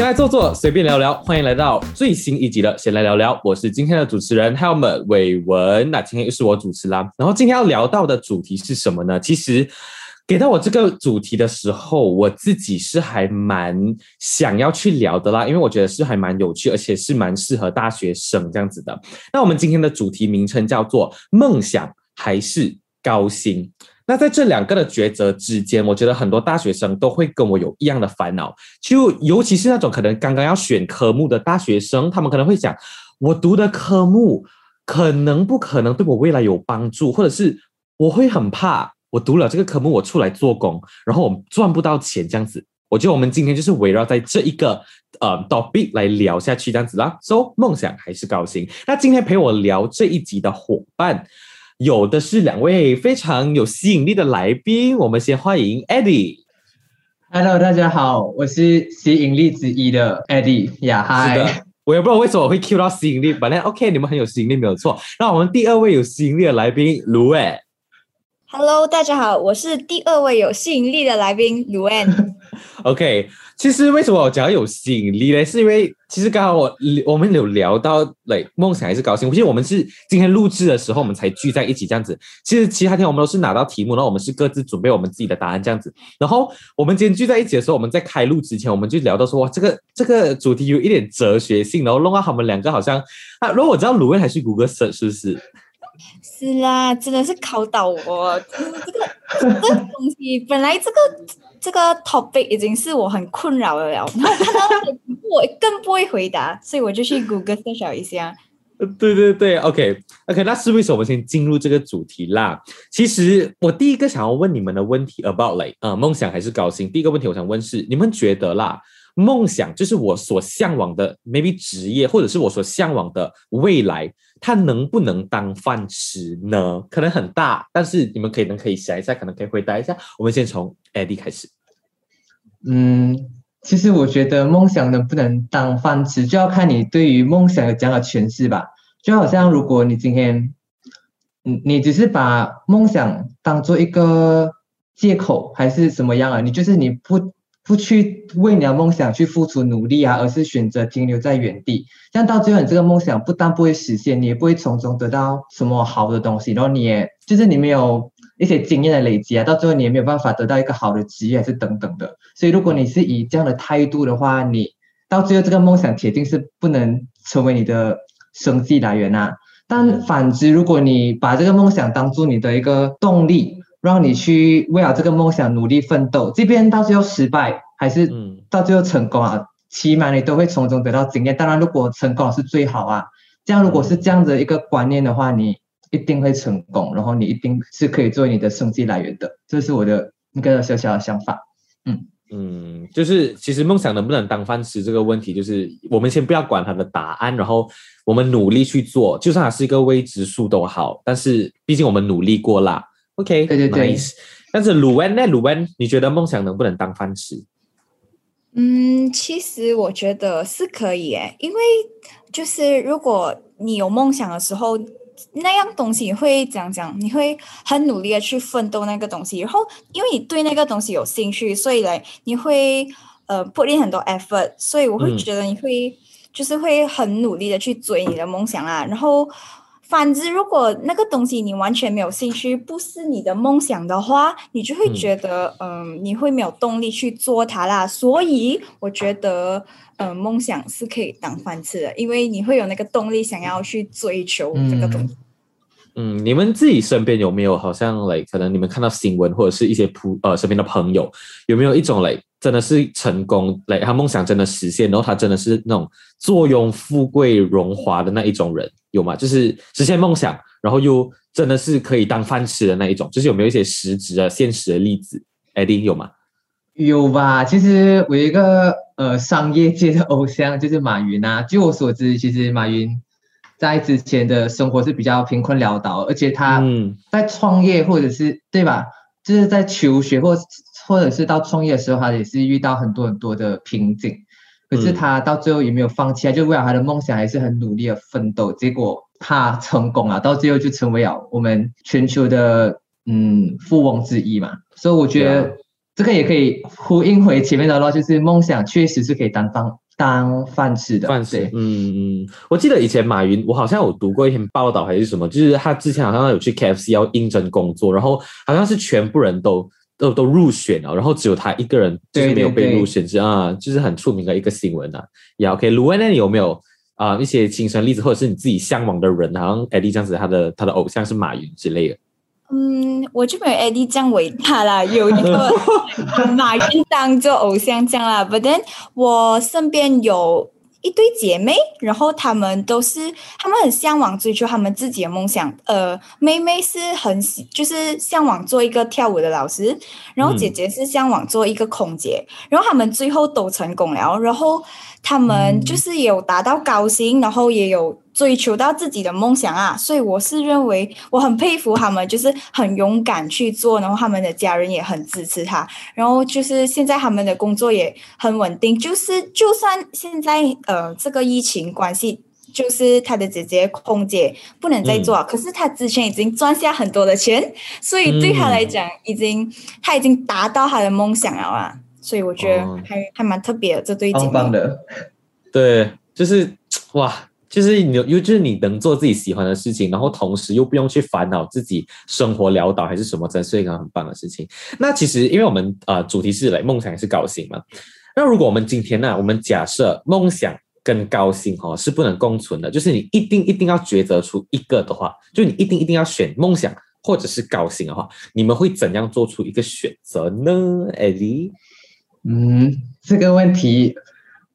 先来坐坐，随便聊聊。欢迎来到最新一集的《先来聊聊》，我是今天的主持人 Helmet 伟文。那今天又是我主持啦。然后今天要聊到的主题是什么呢？其实给到我这个主题的时候，我自己是还蛮想要去聊的啦，因为我觉得是还蛮有趣，而且是蛮适合大学生这样子的。那我们今天的主题名称叫做“梦想还是高薪”。那在这两个的抉择之间，我觉得很多大学生都会跟我有一样的烦恼，就尤其是那种可能刚刚要选科目的大学生，他们可能会想，我读的科目可能不可能对我未来有帮助，或者是我会很怕，我读了这个科目，我出来做工，然后我赚不到钱这样子。我觉得我们今天就是围绕在这一个呃 topic 来聊下去这样子啦。So 梦想还是高薪？那今天陪我聊这一集的伙伴。有的是两位非常有吸引力的来宾，我们先欢迎 Eddie。Hello，大家好，我是吸引力之一的 Eddie。呀，嗨。我也不知道为什么会 Q 到吸引力，本来 OK，你们很有吸引力，没有错。那我们第二位有吸引力的来宾卢伟。Hello，大家好，我是第二位有吸引力的来宾卢 n OK。其实为什么我讲有吸引力呢？是因为其实刚好我我们有聊到嘞，梦想还是高兴。其实我们是今天录制的时候，我们才聚在一起这样子。其实其他天我们都是拿到题目，然后我们是各自准备我们自己的答案这样子。然后我们今天聚在一起的时候，我们在开录之前，我们就聊到说，哇，这个这个主题有一点哲学性，然后弄到他们两个好像啊。如果我知道鲁威还是谷歌色是不是？是啦，真的是考倒我。这个这个东西本来这个。这个 topic 已经是我很困扰的了，然后我更不会回答，所以我就去谷歌搜索一下。对对对，OK OK，那是为什么我们先进入这个主题啦？其实我第一个想要问你们的问题 about like 啊梦想还是高薪？第一个问题我想问是，你们觉得啦，梦想就是我所向往的 maybe 职业，或者是我所向往的未来？它能不能当饭吃呢？可能很大，但是你们可能可以想一下，可能可以回答一下。我们先从 Eddie 开始。嗯，其实我觉得梦想能不能当饭吃，就要看你对于梦想有怎样的诠释吧。就好像如果你今天，你，你只是把梦想当做一个借口，还是什么样啊？你就是你不。不去为你的梦想去付出努力啊，而是选择停留在原地，这样到最后你这个梦想不但不会实现，你也不会从中得到什么好的东西，然后你也就是你没有一些经验的累积啊，到最后你也没有办法得到一个好的职业，还是等等的。所以如果你是以这样的态度的话，你到最后这个梦想铁定是不能成为你的生计来源啊。但反之，如果你把这个梦想当做你的一个动力，让你去为了这个梦想努力奋斗，即便到最后失败还是到最后成功啊？起码你都会从中得到经验。当然，如果成功是最好啊。这样如果是这样的一个观念的话，你一定会成功，然后你一定是可以作为你的生计来源的。这是我的一个小小的想法。嗯嗯，就是其实梦想能不能当饭吃这个问题，就是我们先不要管它的答案，然后我们努力去做，就算它是一个未知数都好。但是毕竟我们努力过啦。OK，对对对。但是鲁恩呢？鲁恩，你觉得梦想能不能当饭吃？嗯，其实我觉得是可以诶，因为就是如果你有梦想的时候，那样东西会怎样讲？你会很努力的去奋斗那个东西，然后因为你对那个东西有兴趣，所以嘞，你会呃 put in 很多 effort，所以我会觉得你会就是会很努力的去追你的梦想啊，然后。反之，如果那个东西你完全没有兴趣，不是你的梦想的话，你就会觉得，嗯，你会没有动力去做它啦。所以，我觉得，嗯，梦想是可以当饭吃的，因为你会有那个动力想要去追求这个东西。嗯，你们自己身边有没有好像嘞？可能你们看到新闻或者是一些普呃身边的朋友，有没有一种嘞？真的是成功来，他梦想真的实现，然后他真的是那种坐拥富贵荣华的那一种人，有吗？就是实现梦想，然后又真的是可以当饭吃的那一种，就是有没有一些实质的现实的例子？Eddie 有吗？有吧，其实我一个呃商业界的偶像就是马云啊。据我所知，其实马云在之前的生活是比较贫困潦倒，而且他在创业或者是对吧？就是在求学或。或者是到创业的时候，他也是遇到很多很多的瓶颈，可是他到最后也没有放弃啊，就为了他的梦想还是很努力的奋斗，结果他成功了，到最后就成为了我们全球的嗯富翁之一嘛。所以我觉得这个也可以呼应回前面的咯，就是梦想确实是可以当饭当饭吃的。饭吃对，嗯嗯，我记得以前马云，我好像有读过一篇报道还是什么，就是他之前好像有去 KFC 要应征工作，然后好像是全部人都都都入选了，然后只有他一个人就是对没有被入选，是啊，就是很出名的一个新闻啊。也 OK，卢恩，那你有没有啊、一些亲身例子，或者是你自己向往的人，好像 Eddie 这样子，他的他的偶像是马云之类的？嗯，我就没有 Eddie 这样伟大啦，有一个马云当做偶像这样啦。But then 我身边有一对姐妹，然后她们都是，她们很向往追求她们自己的梦想。呃，妹妹是很喜，就是向往做一个跳舞的老师，然后姐姐是向往做一个空姐，然后她们最后都成功了，然后她们就是有达到高薪，然后也有追求到自己的梦想啊，所以我是认为我很佩服他们，就是很勇敢去做，然后他们的家人也很支持他，然后就是现在他们的工作也很稳定，就是就算现在呃这个疫情关系。就是他的姐姐空姐不能再做了，可是他之前已经赚下很多的钱，所以对他来讲，已经、他已经达到他的梦想了啊，所以我觉得哦还、还蛮特别的这对姐妹。棒棒的。对，就是哇，就是你又就是你能做自己喜欢的事情，然后同时又不用去烦恼自己生活潦倒还是什么，真是一个很棒的事情。那其实因为我们呃主题是来梦想还是高兴嘛，那如果我们今天呢，我们假设梦想跟高兴哦是不能共存的，就是你一定一定要抉择出一个的话，就你一定一定要选梦想或者是高兴的话，你们会怎样做出一个选择呢？艾莉，嗯，这个问题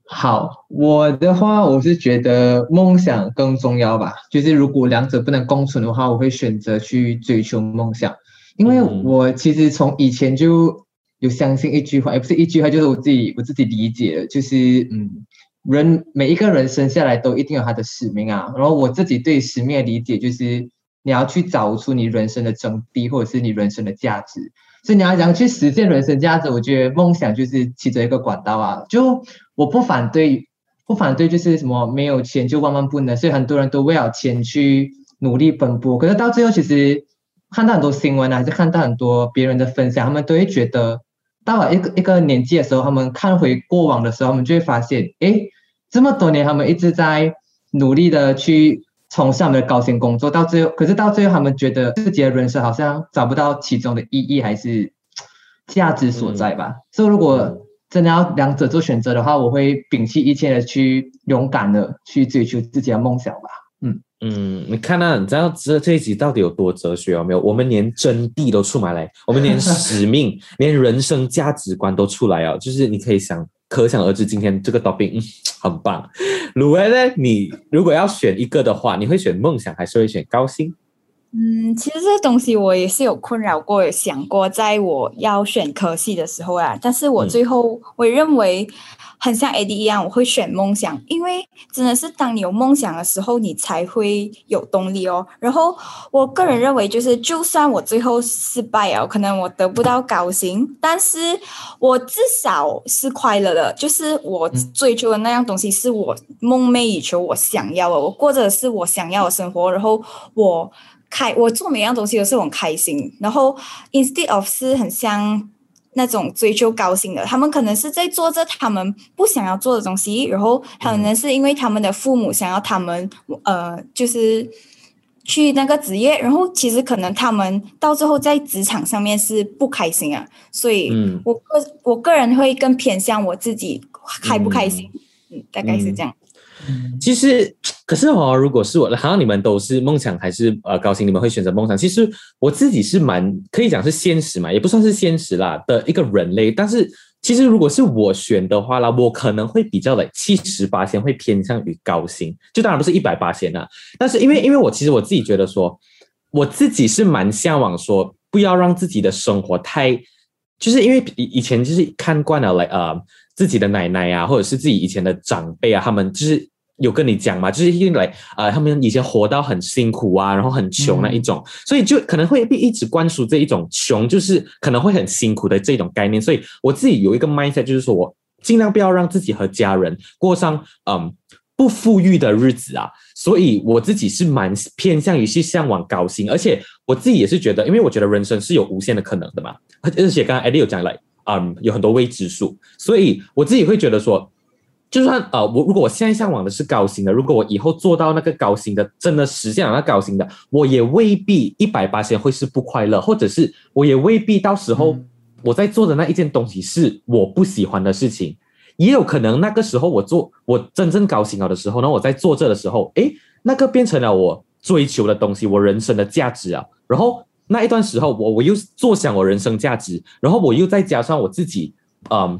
好，我的话我是觉得梦想更重要吧。就是如果两者不能共存的话，我会选择去追求梦想，因为嗯我其实从以前就有相信一句话，也不是一句话，就是我自己我自己理解的，就是嗯，人每一个人生下来都一定有他的使命啊。然后我自己对使命的理解就是，你要去找出你人生的真谛，或者是你人生的价值。所以你要怎样去实现人生价值？我觉得梦想就是其中一个管道啊。就我不反对，不反对就是什么没有钱就万万不能，所以很多人都为了钱去努力奔波。可是到最后，其实看到很多新闻啊，还是看到很多别人的分享，他们都会觉得到了一个一个年纪的时候，他们看回过往的时候，他们就会发现，诶，这么多年他们一直在努力的去从事他们的高薪工作，到最后，可是到最后，他们觉得自己的人生好像找不到其中的意义还是价值所在吧。所以，如果真的要两者做选择的话，我会摒弃一切的去勇敢的去追求自己的梦想吧。嗯嗯，你看啊，你知道这这一集到底有多哲学有没有？我们连真谛都出来了，我们连使命、连人生价值观都出来啊！就是你可以想，可想而知，今天这个 topic、嗯、很棒。鲁威呢，你如果要选一个的话，你会选梦想还是会选高薪？嗯，其实这东西我也是有困扰过，有想过，在我要选科系的时候啊，但是我嗯最后我认为很像 AD 一样，我会选梦想，因为真的是当你有梦想的时候，你才会有动力哦。然后我个人认为，就是就算我最后失败了，可能我得不到高薪，但是我至少是快乐的，就是我追求的那样东西是我梦寐以求，我想要的，我过着是我想要的生活，然后我。开我做每样东西都是很开心，然后 instead of 是很像那种追求高薪的，他们可能是在做着他们不想要做的东西，然后可能是因为他们的父母想要他们呃就是去那个职业，然后其实可能他们到最后在职场上面是不开心啊，所以嗯。我个我个人会更偏向我自己开不开心，嗯，大概是这样。其实，可是哦，如果是我，好像你们都是梦想还是呃高薪，你们会选择梦想。其实我自己是蛮可以讲是现实嘛，也不算是现实啦的一个人类。但是其实如果是我选的话啦，我可能会比较的七十八线会偏向于高薪，就当然不是一百八线啦。但是因为因为我其实我自己觉得说，我自己是蛮向往说，不要让自己的生活太，就是因为以以前就是看惯了来呃自己的奶奶啊，或者是自己以前的长辈啊，他们就是。有跟你讲嘛，就是因为呃，他们以前活到很辛苦啊，然后很穷那一种，嗯、所以就可能会被一直灌输这一种穷就是可能会很辛苦的这种概念。所以我自己有一个 mindset，就是说我尽量不要让自己和家人过上嗯不富裕的日子啊。所以我自己是蛮偏向于去向往高薪，而且我自己也是觉得，因为我觉得人生是有无限的可能的嘛，而且刚刚 Eddie 有讲来，嗯，有很多未知数，所以我自己会觉得说。就算呃，我如果我现在向往的是高薪的，如果我以后做到那个高薪的，真的实现了那高薪的，我也未必一百八千会是不快乐，或者是我也未必到时候我在做的那一件东西是我不喜欢的事情，也有可能那个时候我做我真正高兴了的时候，呢我在做这的时候，诶，那个变成了我追求的东西，我人生的价值啊，然后那一段时候我我又坐享我人生价值，然后我又再加上我自己，嗯。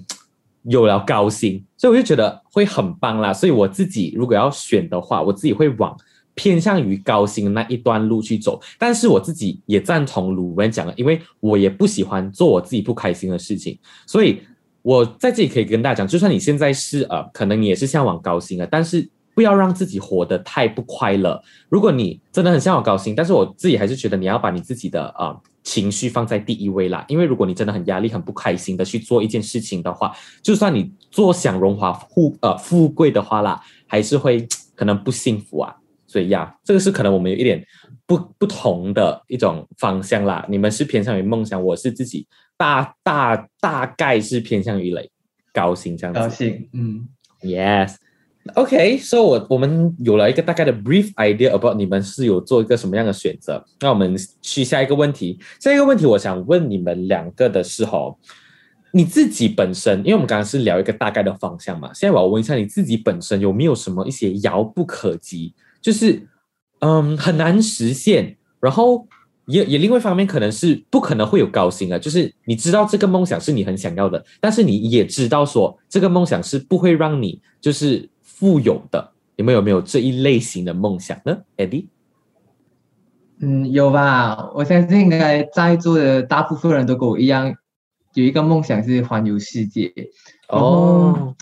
有了高薪，所以我就觉得会很棒啦。所以我自己如果要选的话，我自己会往偏向于高薪那一段路去走。但是我自己也赞同鲁文讲的，因为我也不喜欢做我自己不开心的事情。所以我在这里可以跟大家讲，就算你现在是呃，可能你也是向往高薪的，但是不要让自己活得太不快乐。如果你真的很向往高薪，但是我自己还是觉得你要把你自己的啊。情绪放在第一位啦，因为如果你真的很压力、很不开心的去做一件事情的话，就算你坐享荣华富呃富贵的话啦，还是会 可能不幸福啊。所以呀，这个是可能我们有一点不不同的一种方向啦。你们是偏向于梦想，我是自己大大大概是偏向于雷高兴这样子。高兴，嗯，yes。OK，所以，我我们有了一个大概的 brief idea about 你们是有做一个什么样的选择。那我们去下一个问题。下一个问题，我想问你们两个的是吼，你自己本身，因为我们刚刚是聊一个大概的方向嘛。现在我要问一下你自己本身有没有什么一些遥不可及，就是嗯很难实现，然后也也另外一方面可能是不可能会有高薪啊。就是你知道这个梦想是你很想要的，但是你也知道说这个梦想是不会让你就是。富有的，你们有没有这一类型的梦想呢，Eddie？嗯，有吧。我相信应该在座的大部分人都跟我一样，有一个梦想是环游世界。哦。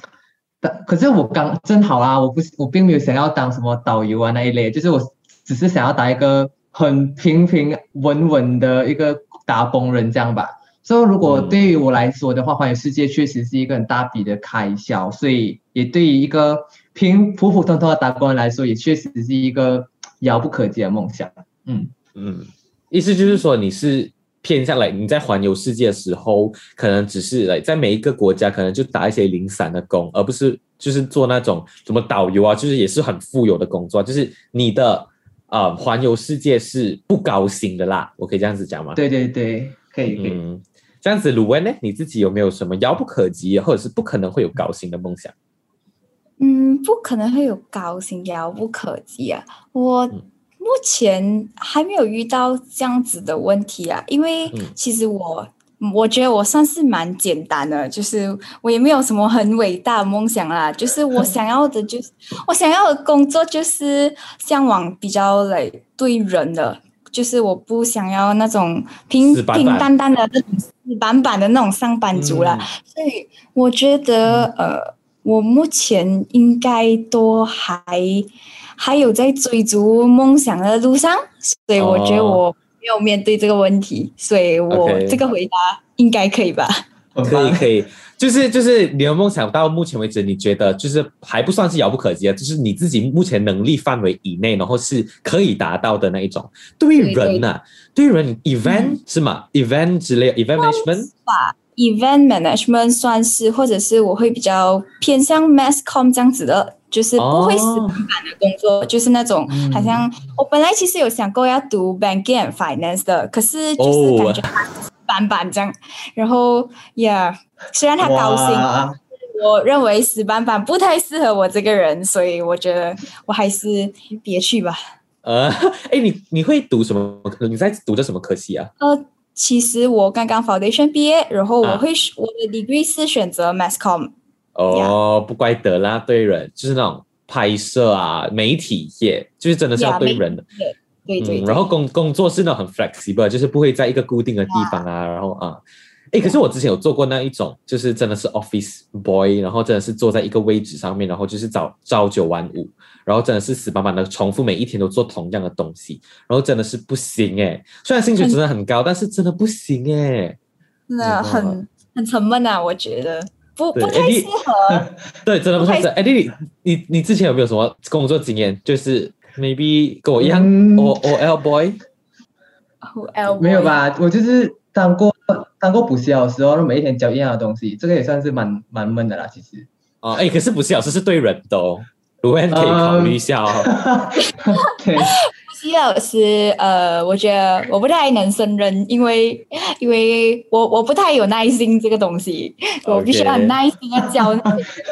但可是我刚正好啊，我不我并没有想要当什么导游啊那一类，就是我只是想要当一个很平平稳稳的一个打工人这样吧。所以，如果对于我来说的话，环游世界确实是一个很大笔的开销，所以也对于一个平普普通通的打工人来说，也确实是一个遥不可及的梦想。嗯嗯，意思就是说，你是偏向来你在环游世界的时候，可能只是来在每一个国家，可能就打一些零散的工，而不是就是做那种什么导游啊，就是也是很富有的工作，就是你的啊环游世界是不高薪的啦，我可以这样子讲吗？对对对，可以可以。这样子，鲁文呢？你自己有没有什么遥不可及，或者是不可能会有高薪的梦想？嗯，不可能会有高薪，遥不可及啊！我目前还没有遇到这样子的问题啊，因为其实我我觉得我算是蛮简单的，就是我也没有什么很伟大的梦想啦，就是我想要的，就是 我想要的工作，就是向往比较累对人的。就是我不想要那种平平淡淡的那种死板板的那种上班族了，所以我觉得呃，我目前应该都还还有在追逐梦想的路上，所以我觉得我没有面对这个问题，所以我这个回答应该可以吧？可以 可以。就是就是你的梦想到目前为止，你觉得就是还不算是遥不可及啊，就是你自己目前能力范围以内，然后是可以达到的那一种。对于人呢，对于人，event 是吗？event 之类，event management 吧，event management 算是，或者是我会比较偏向 masscom 这样子的，就是不会死板板的工作，就是那种好像我本来其实有想过要读 banking and finance 的，可是就是感觉板板这样，然后 yeah。虽然他高薪，我认为死板板不太适合我这个人，所以我觉得我还是别去吧。呃，哎，你你会读什么？你在读的什么科系啊？呃，其实我刚刚 foundation 毕业，然后我会我的 degree 是选择 masscom。哦，不怪得啦，对人就是那种拍摄啊，媒体业，就是真的是要对人的。对对对。然后工工作是那种很 flexible，就是不会在一个固定的地方啊，然后啊。哎，可是我之前有做过那一种，就是真的是 office boy，然后真的是坐在一个位置上面，然后就是早朝九晚五，然后真的是死板板的重复每一天都做同样的东西，然后真的是不行哎。虽然薪水真的很高，但是真的不行哎。真的很很沉闷啊，我觉得不不太适合。对，真的不太适合。哎，你你你之前有没有什么工作经验？就是 maybe 跟我一样，O O L boy，O L 没有吧？我就是当过。当过补习的时候，每一天教一样的东西，这个也算是蛮蛮闷的啦。其实，哦，哎，可是补习老师是对人的哦，卢恩可以考虑一下哦。对，补习老师，呃，我觉得我不太能胜任，因为因为我我不太有耐心这个东西，我必须很耐心的教。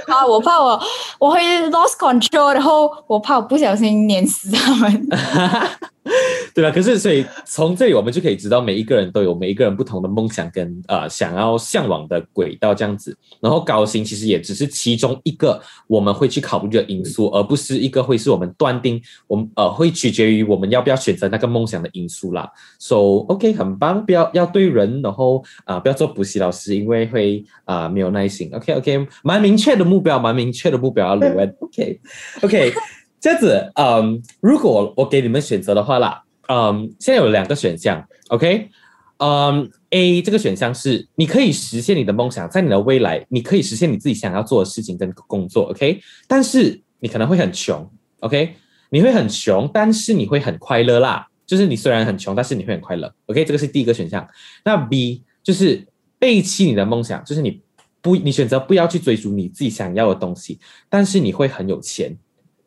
啊，我怕我我会 lost control，然后我怕我不小心碾死他们。对吧？可是，所以从这里我们就可以知道，每一个人都有每一个人不同的梦想跟呃想要向往的轨道这样子。然后高薪其实也只是其中一个我们会去考虑的因素，而不是一个会是我们断定我们呃会取决于我们要不要选择那个梦想的因素啦。So OK，很棒，不要要对人，然后啊不要做补习老师，因为会啊没有耐心。OK OK，蛮明确的目标，蛮明确的目标啊，鲁文。OK OK。这样子，嗯，如果我给你们选择的话啦，嗯，现在有两个选项，OK，嗯，A 这个选项是你可以实现你的梦想，在你的未来，你可以实现你自己想要做的事情跟工作，OK，但是你可能会很穷，OK，你会很穷，但是你会很快乐啦，就是你虽然很穷，但是你会很快乐，OK，这个是第一个选项。那 B 就是背弃你的梦想，就是你不，你选择不要去追逐你自己想要的东西，但是你会很有钱。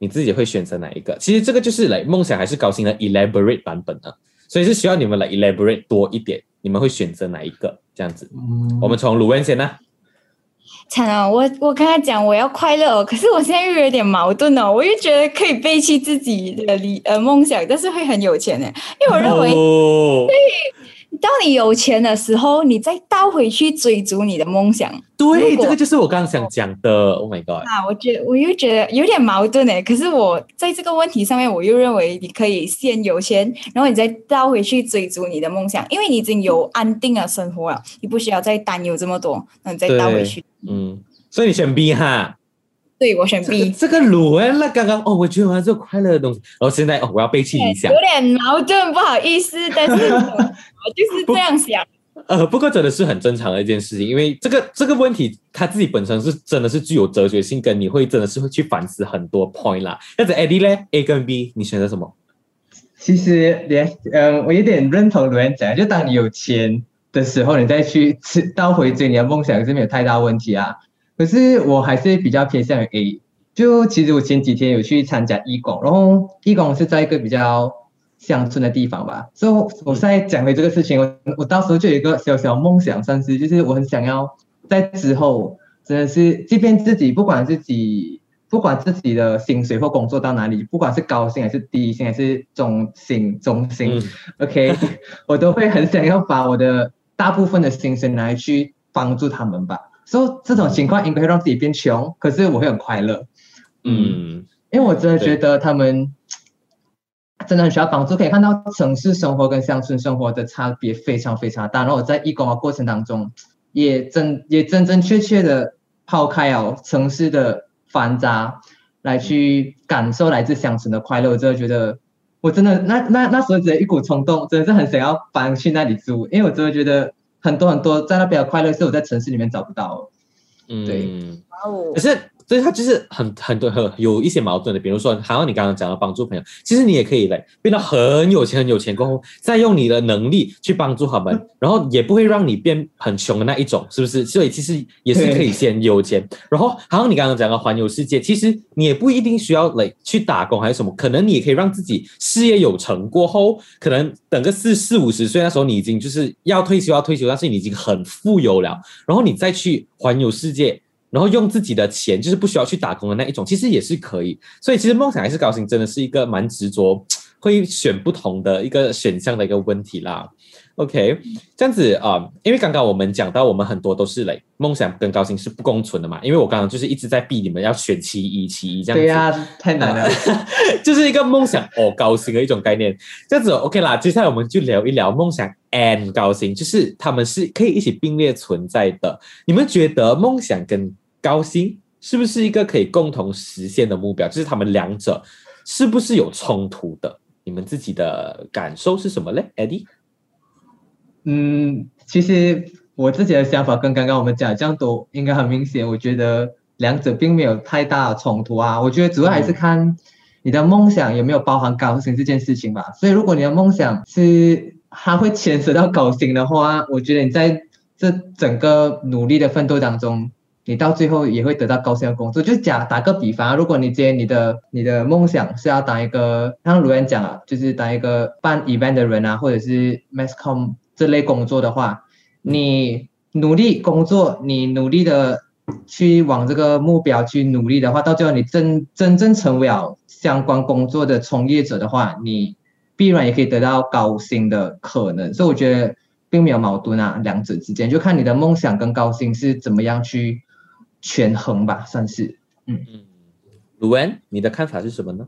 你自己会选择哪一个？其实这个就是来梦想还是高薪的 elaborate 版本呢？所以是需要你们来 elaborate 多一点。你们会选择哪一个？这样子，我们从卢文先呢？惨了，我我跟他讲我要快乐，可是我现在又有点矛盾哦。我又觉得可以背弃自己的理呃梦想，但是会很有钱呢，因为我认为对。当你有钱的时候，你再倒回去追逐你的梦想。对，这个就是我刚刚想讲的。Oh my god！啊，我觉得我又觉得有点矛盾诶。可是我在这个问题上面，我又认为你可以先有钱，然后你再倒回去追逐你的梦想，因为你已经有安定的生活了，你不需要再担忧这么多。那你再倒回去，嗯，所以你选 B 哈。对，我选 B。这个卤哎，那刚刚哦，我觉得我要做快乐的东西，然后现在哦，我要背弃理想，有点矛盾，不好意思，但是我 就是这样想。呃，不过真的是很正常的一件事情，因为这个这个问题，它自己本身是真的是具有哲学性，跟你会真的是会去反思很多 point 啦。那子 Eddie 呢？A 跟 B，你选择什么？其实连嗯，我有点认同卢人讲，就当你有钱的时候，你再去吃倒回追你的梦想是没有太大问题啊。可是我还是比较偏向于 A，就其实我前几天有去参加义工，然后义工是在一个比较乡村的地方吧，所以我现在讲的这个事情，我我到时候就有一个小小梦想，算是就是我很想要在之后真的是，即便自己不管自己不管自己的薪水或工作到哪里，不管是高薪还是低薪还是中薪中薪，OK，我都会很想要把我的大部分的薪水拿来去帮助他们吧。所以这种情况应该会让自己变穷，可是我会很快乐。嗯，因为我真的觉得他们真的很需要帮助。可以看到城市生活跟乡村生活的差别非常非常大。然后我在义工的过程当中，也真也真真切切的抛开哦城市的繁杂，来去感受来自乡村的快乐。我真的觉得，我真的那那那时候只有一股冲动，真的是很想要搬去那里住，因为我真的觉得。很多很多在那边的快乐是我在城市里面找不到，嗯，对，可是。所以他就是很很多很有一些矛盾的，比如说，好像你刚刚讲的帮助朋友，其实你也可以来变得很有钱很有钱过后，再用你的能力去帮助他们，然后也不会让你变很穷的那一种，是不是？所以其实也是可以先有钱，然后好像你刚刚讲的环游世界，其实你也不一定需要来去打工还是什么，可能你也可以让自己事业有成过后，可能等个四四五十岁那时候，你已经就是要退休要退休，但是你已经很富有了，然后你再去环游世界。然后用自己的钱，就是不需要去打工的那一种，其实也是可以。所以其实梦想还是高薪，真的是一个蛮执着，会选不同的一个选项的一个问题啦。OK，这样子啊，因为刚刚我们讲到，我们很多都是嘞，梦想跟高薪是不共存的嘛。因为我刚刚就是一直在逼你们要选其一，其一这样子。对呀，太难了，就是一个梦想哦高薪的一种概念。这样子 OK 啦，接下来我们就聊一聊梦想 and 高薪，就是他们是可以一起并列存在的。你们觉得梦想跟高薪是不是一个可以共同实现的目标？就是他们两者是不是有冲突的？你们自己的感受是什么嘞，Eddie？嗯，其实我自己的想法跟刚刚我们讲这样都应该很明显。我觉得两者并没有太大的冲突啊。我觉得主要还是看你的梦想有没有包含高薪这件事情吧。所以如果你的梦想是它会牵涉到高薪的话，我觉得你在这整个努力的奋斗当中。你到最后也会得到高薪的工作。就假打个比方，如果你今天你的你的梦想是要当一个，像卢恩讲啊，就是当一个办 event 的人啊，或者是 masscom 这类工作的话，你努力工作，你努力的去往这个目标去努力的话，到最后你真真正成为了相关工作的从业者的话，你必然也可以得到高薪的可能。所以我觉得并没有矛盾啊，两者之间就看你的梦想跟高薪是怎么样去。权衡吧，算是。嗯嗯，卢恩，你的看法是什么呢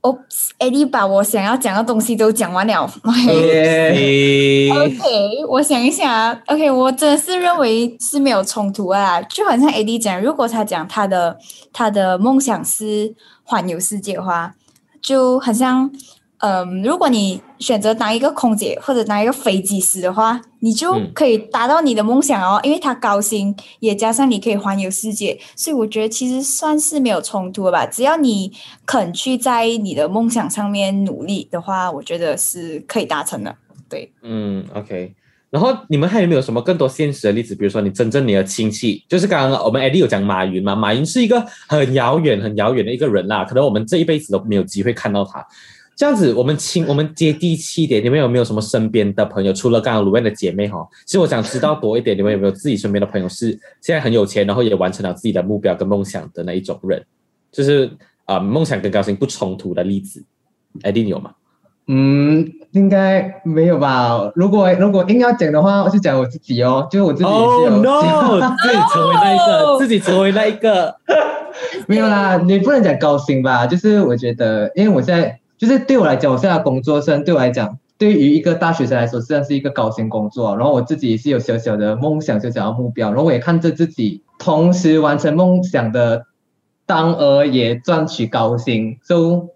？Oops，Eddie 把我想要讲的东西都讲完了。OK，我想一下。OK，我真的是认为是没有冲突啊。就好像 Eddie 讲，如果他讲他的他的梦想是环游世界的话，就很像。嗯，如果你选择当一个空姐或者当一个飞机师的话，你就可以达到你的梦想哦，因为他高薪，也加上你可以环游世界，所以我觉得其实算是没有冲突的吧。只要你肯去在你的梦想上面努力的话，我觉得是可以达成的。对，嗯，OK。然后你们还有没有什么更多现实的例子？比如说你真正你的亲戚，就是刚刚我们 Eddie 有讲马云嘛，马云是一个很遥远、很遥远的一个人啦，可能我们这一辈子都没有机会看到他。这样子，我们亲，我们接地气一点。你们有没有什么身边的朋友？除了刚刚卢燕的姐妹哈，其实我想知道多一点，你们有没有自己身边的朋友是现在很有钱，然后也完成了自己的目标跟梦想的那一种人？就是啊，梦想跟高薪不冲突的例子，艾迪，你有吗？嗯，应该没有吧。如果如果硬要讲的话，我就讲我自己哦，就是我自己哦，no，自己成为那一个，自己成为那一个，没有啦，你不能讲高薪吧？就是我觉得，因为我现在。就是对我来讲，我现在工作生对我来讲，对于一个大学生来说，实际上是一个高薪工作。然后我自己也是有小小的梦想，小小的目标。然后我也看着自己同时完成梦想的，当而也赚取高薪。So，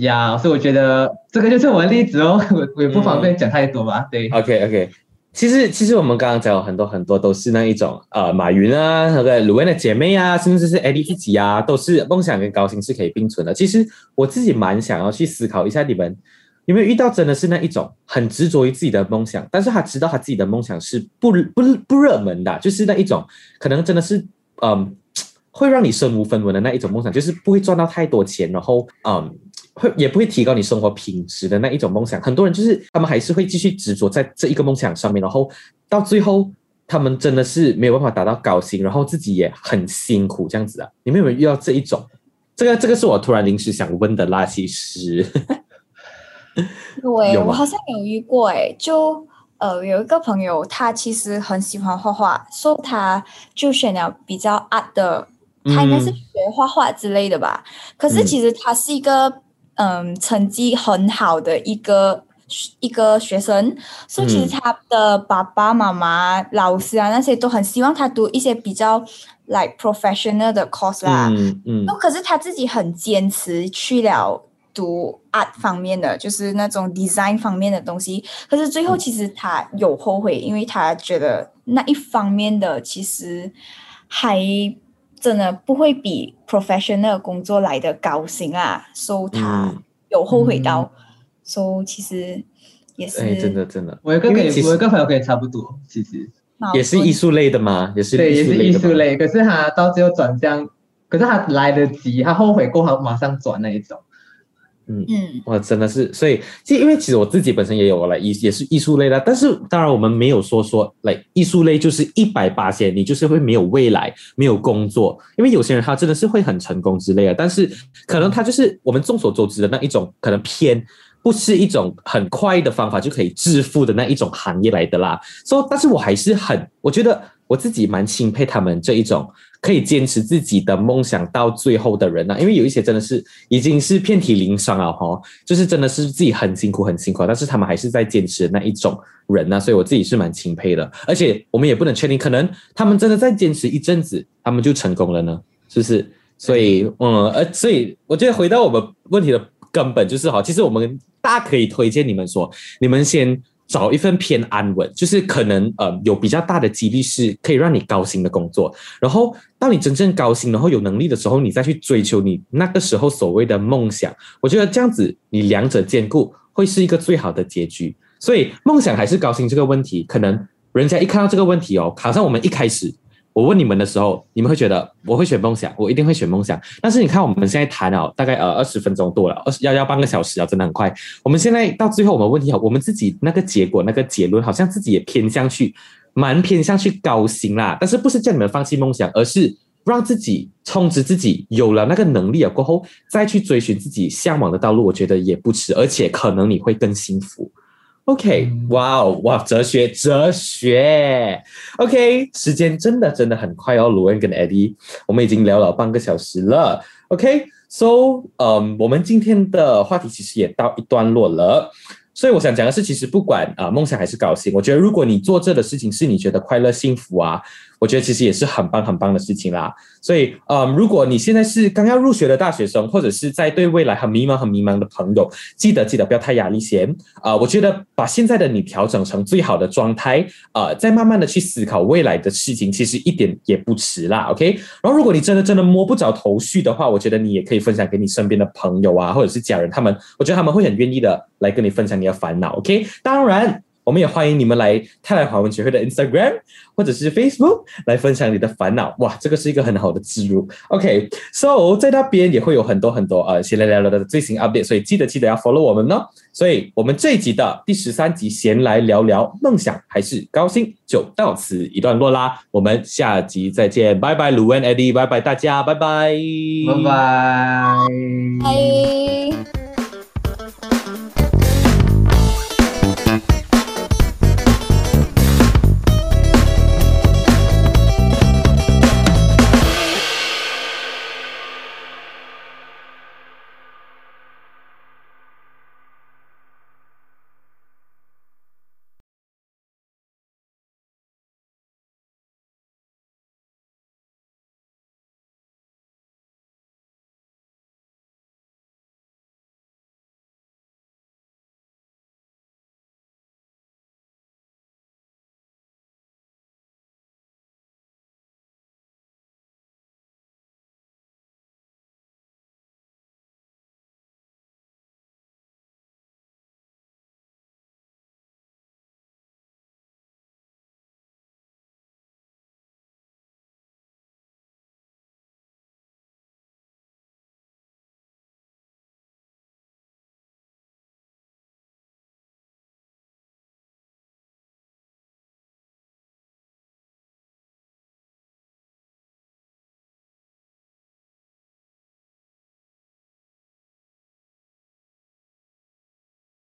呀，所以我觉得这个就是我的例子哦。我我也不方便讲太多吧。对，OK OK。其实，其实我们刚刚讲有很多很多，都是那一种，呃，马云啊，那个鲁恩的姐妹啊，甚至是 Eddie 自己啊，都是梦想跟高薪是可以并存的。其实我自己蛮想要去思考一下，你们有没有遇到真的是那一种很执着于自己的梦想，但是他知道他自己的梦想是不不不热门的，就是那一种可能真的是，嗯，会让你身无分文的那一种梦想，就是不会赚到太多钱，然后，嗯。会也不会提高你生活品质的那一种梦想，很多人就是他们还是会继续执着在这一个梦想上面，然后到最后他们真的是没有办法达到高薪，然后自己也很辛苦这样子啊。你们有没有遇到这一种？这个这个是我突然临时想问的啦，其实。对，我好像有遇过哎，就呃有一个朋友，他其实很喜欢画画，说他就选了比较 art 的，他应该是学画画之类的吧。可是其实他是一个。嗯，成绩很好的一个一个学生，所以其实他的爸爸妈妈、老师啊那些都很希望他读一些比较 like professional 的 course 啦。嗯嗯。那可是他自己很坚持去了读 art 方面的，就是那种 design 方面的东西。可是最后其实他有后悔，因为他觉得那一方面的其实还。真的不会比 professional 工作来的高薪啊，所以他有后悔到，所以其实也是真的真的。我有个跟我有个朋友跟你差不多，其实也是艺术类的嘛，也是对，也是艺术类。可是他到最后转向，可是他来得及，他后悔过后马上转那一种。嗯嗯，哇，真的是，所以，其因为其实我自己本身也有来艺，也是艺术类的，但是当然我们没有说说来艺术类就是一百八千，你就是会没有未来，没有工作，因为有些人他真的是会很成功之类的，但是可能他就是我们众所周知的那一种，可能偏不是一种很快的方法就可以致富的那一种行业来的啦。所以，但是我还是很，我觉得我自己蛮钦佩他们这一种。可以坚持自己的梦想到最后的人呢？因为有一些真的是已经是遍体鳞伤了哈，就是真的是自己很辛苦很辛苦，但是他们还是在坚持的那一种人呢，所以我自己是蛮钦佩的。而且我们也不能确定，可能他们真的在坚持一阵子，他们就成功了呢，是不是？所以，嗯，呃，所以我觉得回到我们问题的根本就是哈，其实我们大可以推荐你们说，你们先。找一份偏安稳，就是可能呃有比较大的几率是可以让你高薪的工作，然后当你真正高薪，然后有能力的时候，你再去追求你那个时候所谓的梦想。我觉得这样子你两者兼顾会是一个最好的结局。所以梦想还是高薪这个问题，可能人家一看到这个问题哦，好像我们一开始我问你们的时候，你们会觉得我会选梦想，我一定会选梦想。但是你看我们现在谈了大概呃二十分钟多了，二十要要半个小时啊，真的很快。我们现在到最后我们问题好，我们自己那个结果那个结论好像自己也偏向去，蛮偏向去高薪啦。但是不是叫你们放弃梦想，而是让自己充实自己，有了那个能力了过后，再去追寻自己向往的道路，我觉得也不迟，而且可能你会更幸福。OK，哇哦，哇，哲学，哲学。OK，时间真的真的很快哦，卢恩跟 Eddie，我们已经聊了半个小时了。OK，So，嗯，我们今天的话题其实也到一段落了。所以我想讲的是，其实不管啊梦想还是高兴，我觉得如果你做这的事情是你觉得快乐幸福啊。我觉得其实也是很棒很棒的事情啦，所以，嗯，如果你现在是刚要入学的大学生，或者是在对未来很迷茫很迷茫的朋友，记得记得不要太压力先啊！我觉得把现在的你调整成最好的状态，呃，再慢慢的去思考未来的事情，其实一点也不迟啦。OK，然后如果你真的真的摸不着头绪的话，我觉得你也可以分享给你身边的朋友啊，或者是家人，他们，我觉得他们会很愿意的来跟你分享你的烦恼。OK，当然。我们也欢迎你们来泰来华文学会的 Instagram 或者是 Facebook 来分享你的烦恼。哇，这个是一个很好的植入。OK，So 在那边也会有很多很多呃，闲来聊聊的最新 update，所以记得记得要 follow 我们哦。所以我们这一集的第十三集闲来聊聊梦想还是高薪就到此一段落啦。我们下集再见，拜拜，卢恩 Eddie，拜拜大家，拜拜，拜拜，拜。